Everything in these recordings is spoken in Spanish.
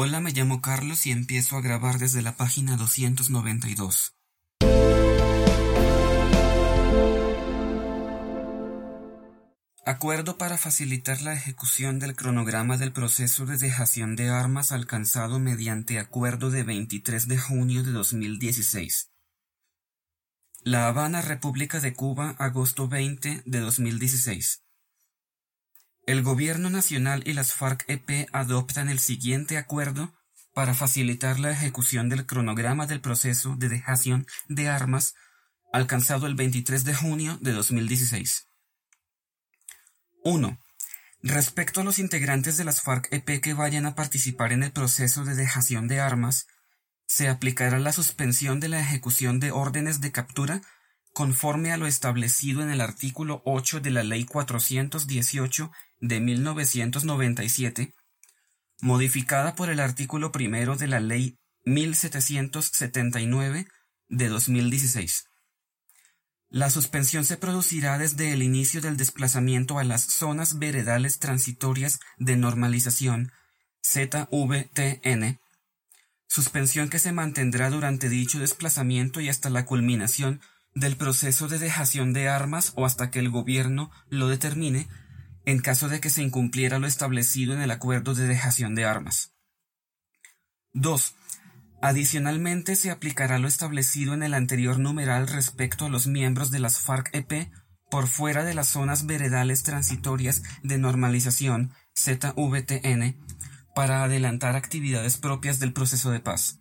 Hola, me llamo Carlos y empiezo a grabar desde la página 292. Acuerdo para facilitar la ejecución del cronograma del proceso de dejación de armas alcanzado mediante acuerdo de 23 de junio de 2016. La Habana, República de Cuba, agosto 20 de 2016. El Gobierno Nacional y las FARC-EP adoptan el siguiente acuerdo para facilitar la ejecución del cronograma del proceso de dejación de armas alcanzado el 23 de junio de 2016. 1. Respecto a los integrantes de las FARC-EP que vayan a participar en el proceso de dejación de armas, se aplicará la suspensión de la ejecución de órdenes de captura conforme a lo establecido en el artículo 8 de la Ley 418 de 1997, modificada por el artículo primero de la Ley 1779 de 2016. La suspensión se producirá desde el inicio del desplazamiento a las zonas veredales transitorias de normalización ZVTN, suspensión que se mantendrá durante dicho desplazamiento y hasta la culminación del proceso de dejación de armas o hasta que el gobierno lo determine en caso de que se incumpliera lo establecido en el acuerdo de dejación de armas. 2. Adicionalmente, se aplicará lo establecido en el anterior numeral respecto a los miembros de las FARC-EP por fuera de las zonas veredales transitorias de normalización ZVTN para adelantar actividades propias del proceso de paz.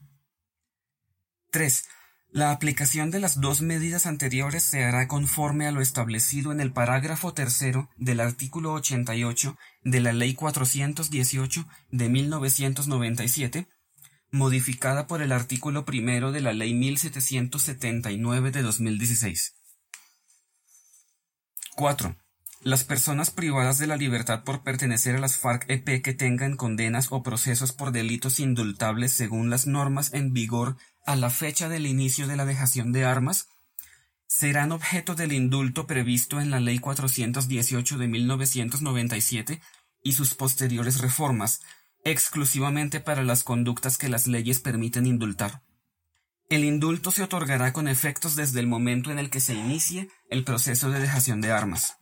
3. La aplicación de las dos medidas anteriores se hará conforme a lo establecido en el parágrafo tercero del artículo 88 de la Ley 418 de 1997 modificada por el artículo primero de la Ley 1779 de 2016. 4. Las personas privadas de la libertad por pertenecer a las FARC-EP que tengan condenas o procesos por delitos indultables según las normas en vigor a la fecha del inicio de la dejación de armas serán objeto del indulto previsto en la Ley 418 de 1997 y sus posteriores reformas, exclusivamente para las conductas que las leyes permiten indultar. El indulto se otorgará con efectos desde el momento en el que se inicie el proceso de dejación de armas.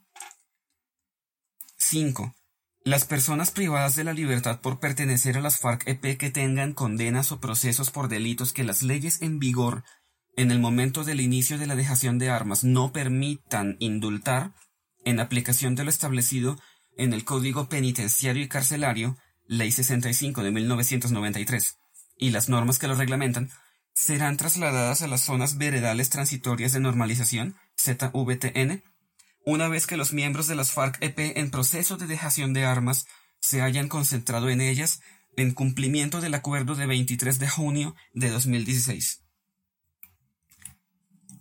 5. Las personas privadas de la libertad por pertenecer a las FARC-EP que tengan condenas o procesos por delitos que las leyes en vigor en el momento del inicio de la dejación de armas no permitan indultar, en aplicación de lo establecido en el Código Penitenciario y Carcelario, Ley 65 de 1993, y las normas que lo reglamentan, serán trasladadas a las zonas veredales transitorias de normalización, ZVTN, una vez que los miembros de las FARC-EP en proceso de dejación de armas se hayan concentrado en ellas en cumplimiento del acuerdo de 23 de junio de 2016.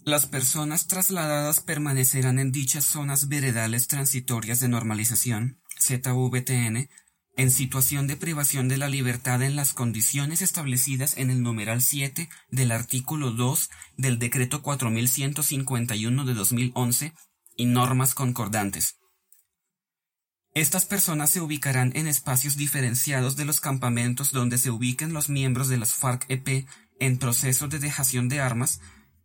Las personas trasladadas permanecerán en dichas zonas veredales transitorias de normalización, ZVTN, en situación de privación de la libertad en las condiciones establecidas en el numeral 7 del artículo 2 del decreto 4151 de 2011 y normas concordantes. Estas personas se ubicarán en espacios diferenciados de los campamentos donde se ubiquen los miembros de las FARC-EP en proceso de dejación de armas,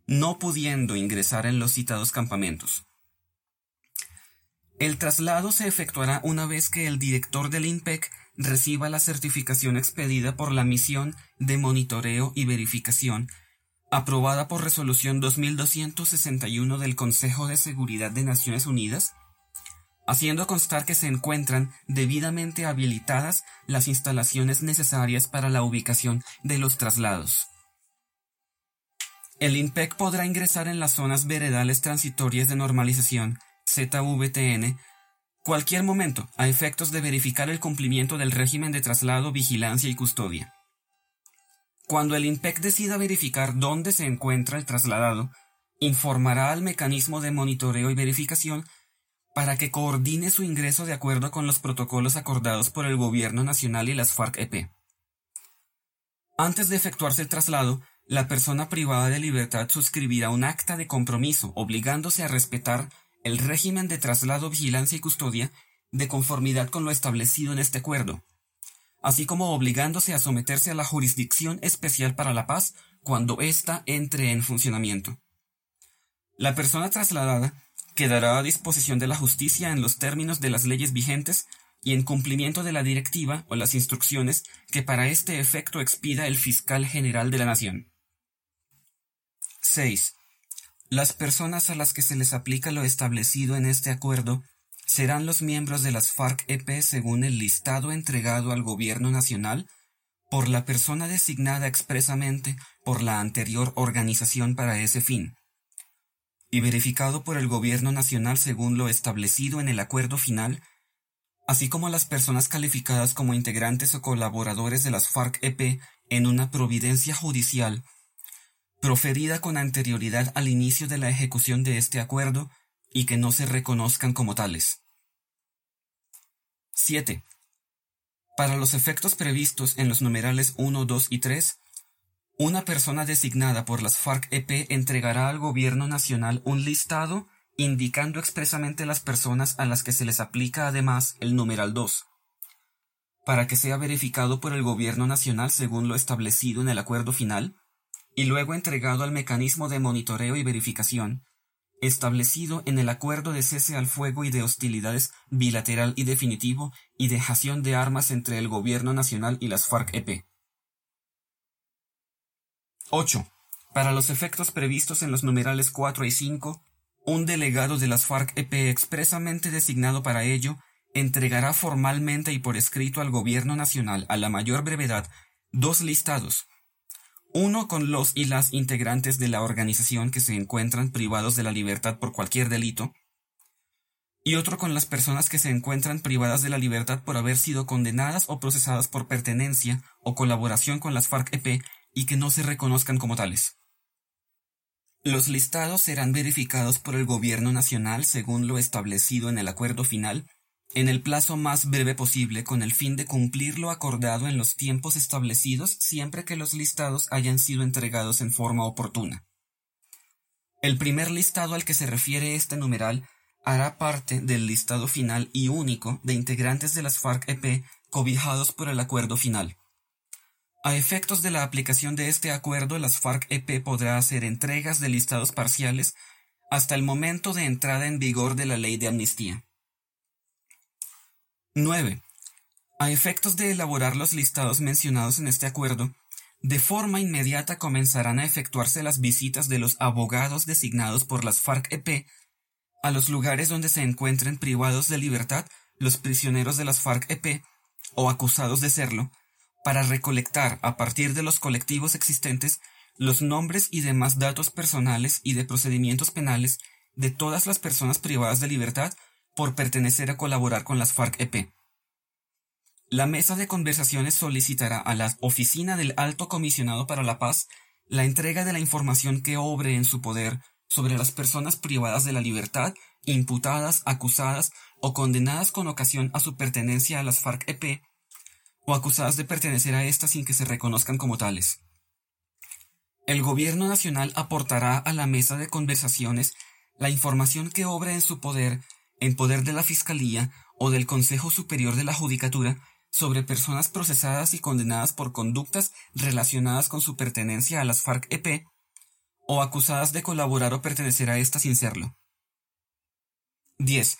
no pudiendo ingresar en los citados campamentos. El traslado se efectuará una vez que el director del INPEC reciba la certificación expedida por la misión de monitoreo y verificación aprobada por resolución 2261 del Consejo de Seguridad de Naciones Unidas, haciendo constar que se encuentran debidamente habilitadas las instalaciones necesarias para la ubicación de los traslados. El INPEC podrá ingresar en las zonas veredales transitorias de normalización ZVTN cualquier momento a efectos de verificar el cumplimiento del régimen de traslado, vigilancia y custodia. Cuando el INPEC decida verificar dónde se encuentra el trasladado, informará al mecanismo de monitoreo y verificación para que coordine su ingreso de acuerdo con los protocolos acordados por el Gobierno Nacional y las FARC-EP. Antes de efectuarse el traslado, la persona privada de libertad suscribirá un acta de compromiso obligándose a respetar el régimen de traslado, vigilancia y custodia de conformidad con lo establecido en este acuerdo, así como obligándose a someterse a la Jurisdicción Especial para la Paz cuando ésta entre en funcionamiento. La persona trasladada quedará a disposición de la justicia en los términos de las leyes vigentes y en cumplimiento de la directiva o las instrucciones que para este efecto expida el fiscal general de la Nación. 6. Las personas a las que se les aplica lo establecido en este acuerdo serán los miembros de las FARC-EP según el listado entregado al Gobierno Nacional por la persona designada expresamente por la anterior organización para ese fin, y verificado por el Gobierno Nacional según lo establecido en el acuerdo final, así como las personas calificadas como integrantes o colaboradores de las FARC-EP en una providencia judicial proferida con anterioridad al inicio de la ejecución de este acuerdo y que no se reconozcan como tales. 7. Para los efectos previstos en los numerales 1, 2 y 3, una persona designada por las FARC-EP entregará al Gobierno Nacional un listado indicando expresamente las personas a las que se les aplica además el numeral 2, para que sea verificado por el Gobierno Nacional según lo establecido en el acuerdo final, y luego entregado al mecanismo de monitoreo y verificación, establecido en el acuerdo de cese al fuego y de hostilidades bilateral y definitivo y dejación de armas entre el Gobierno Nacional y las FARC-EP. 8. Para los efectos previstos en los numerales 4 y 5, un delegado de las FARC-EP expresamente designado para ello entregará formalmente y por escrito al Gobierno Nacional a la mayor brevedad dos listados uno con los y las integrantes de la organización que se encuentran privados de la libertad por cualquier delito, y otro con las personas que se encuentran privadas de la libertad por haber sido condenadas o procesadas por pertenencia o colaboración con las FARC-EP y que no se reconozcan como tales. Los listados serán verificados por el Gobierno Nacional según lo establecido en el acuerdo final en el plazo más breve posible con el fin de cumplir lo acordado en los tiempos establecidos siempre que los listados hayan sido entregados en forma oportuna. El primer listado al que se refiere este numeral hará parte del listado final y único de integrantes de las FARC-EP cobijados por el acuerdo final. A efectos de la aplicación de este acuerdo, las FARC-EP podrá hacer entregas de listados parciales hasta el momento de entrada en vigor de la ley de amnistía. 9. A efectos de elaborar los listados mencionados en este acuerdo, de forma inmediata comenzarán a efectuarse las visitas de los abogados designados por las FARC-EP a los lugares donde se encuentren privados de libertad los prisioneros de las FARC-EP o acusados de serlo, para recolectar a partir de los colectivos existentes los nombres y demás datos personales y de procedimientos penales de todas las personas privadas de libertad por pertenecer a colaborar con las FARC-EP. La mesa de conversaciones solicitará a la oficina del Alto Comisionado para la Paz la entrega de la información que obre en su poder sobre las personas privadas de la libertad, imputadas, acusadas o condenadas con ocasión a su pertenencia a las FARC-EP o acusadas de pertenecer a éstas sin que se reconozcan como tales. El Gobierno Nacional aportará a la mesa de conversaciones la información que obre en su poder en poder de la Fiscalía o del Consejo Superior de la Judicatura sobre personas procesadas y condenadas por conductas relacionadas con su pertenencia a las FARC-EP o acusadas de colaborar o pertenecer a ésta sin serlo. 10.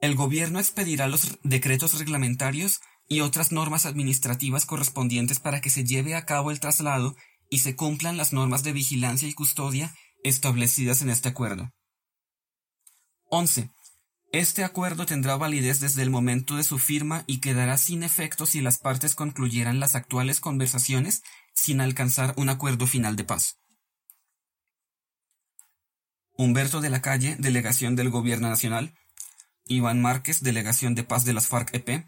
El Gobierno expedirá los decretos reglamentarios y otras normas administrativas correspondientes para que se lleve a cabo el traslado y se cumplan las normas de vigilancia y custodia establecidas en este acuerdo. 11. Este acuerdo tendrá validez desde el momento de su firma y quedará sin efecto si las partes concluyeran las actuales conversaciones sin alcanzar un acuerdo final de paz. Humberto de la Calle, Delegación del Gobierno Nacional. Iván Márquez, Delegación de Paz de las FARC-EP.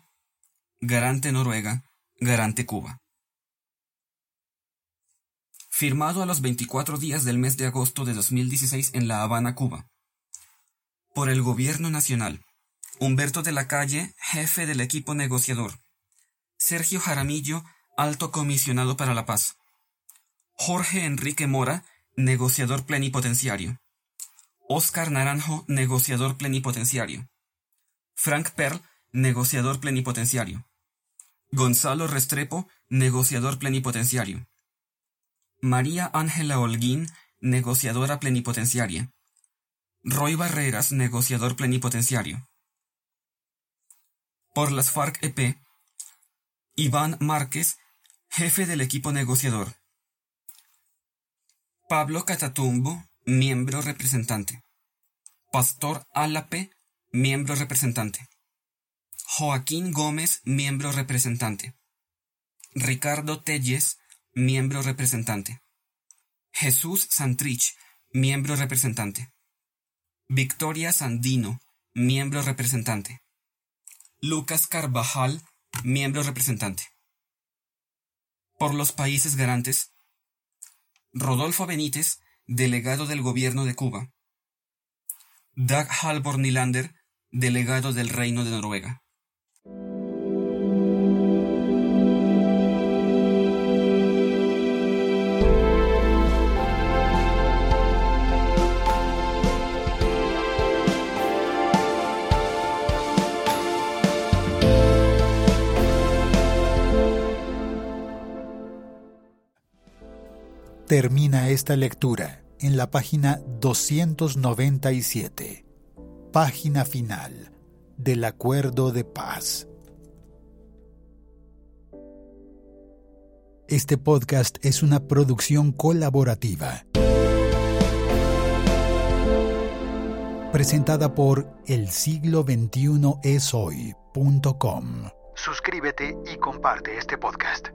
Garante Noruega, Garante Cuba. Firmado a los 24 días del mes de agosto de 2016 en La Habana, Cuba. Por el Gobierno Nacional. Humberto de la Calle, jefe del equipo negociador. Sergio Jaramillo, alto comisionado para la paz. Jorge Enrique Mora, negociador plenipotenciario. Oscar Naranjo, negociador plenipotenciario. Frank Perl, negociador plenipotenciario. Gonzalo Restrepo, negociador plenipotenciario. María Ángela Holguín, negociadora plenipotenciaria. Roy Barreras, negociador plenipotenciario. Por las FARC-EP, Iván Márquez, jefe del equipo negociador. Pablo Catatumbo, miembro representante. Pastor Álape, miembro representante. Joaquín Gómez, miembro representante. Ricardo Telles, miembro representante. Jesús Santrich, miembro representante. Victoria Sandino, miembro representante. Lucas Carvajal, miembro representante. Por los países garantes, Rodolfo Benítez, delegado del Gobierno de Cuba. Dag Halvor Nylander, delegado del Reino de Noruega. Termina esta lectura en la página 297, página final del Acuerdo de Paz. Este podcast es una producción colaborativa. Presentada por el siglo 21 esoy.com. Suscríbete y comparte este podcast.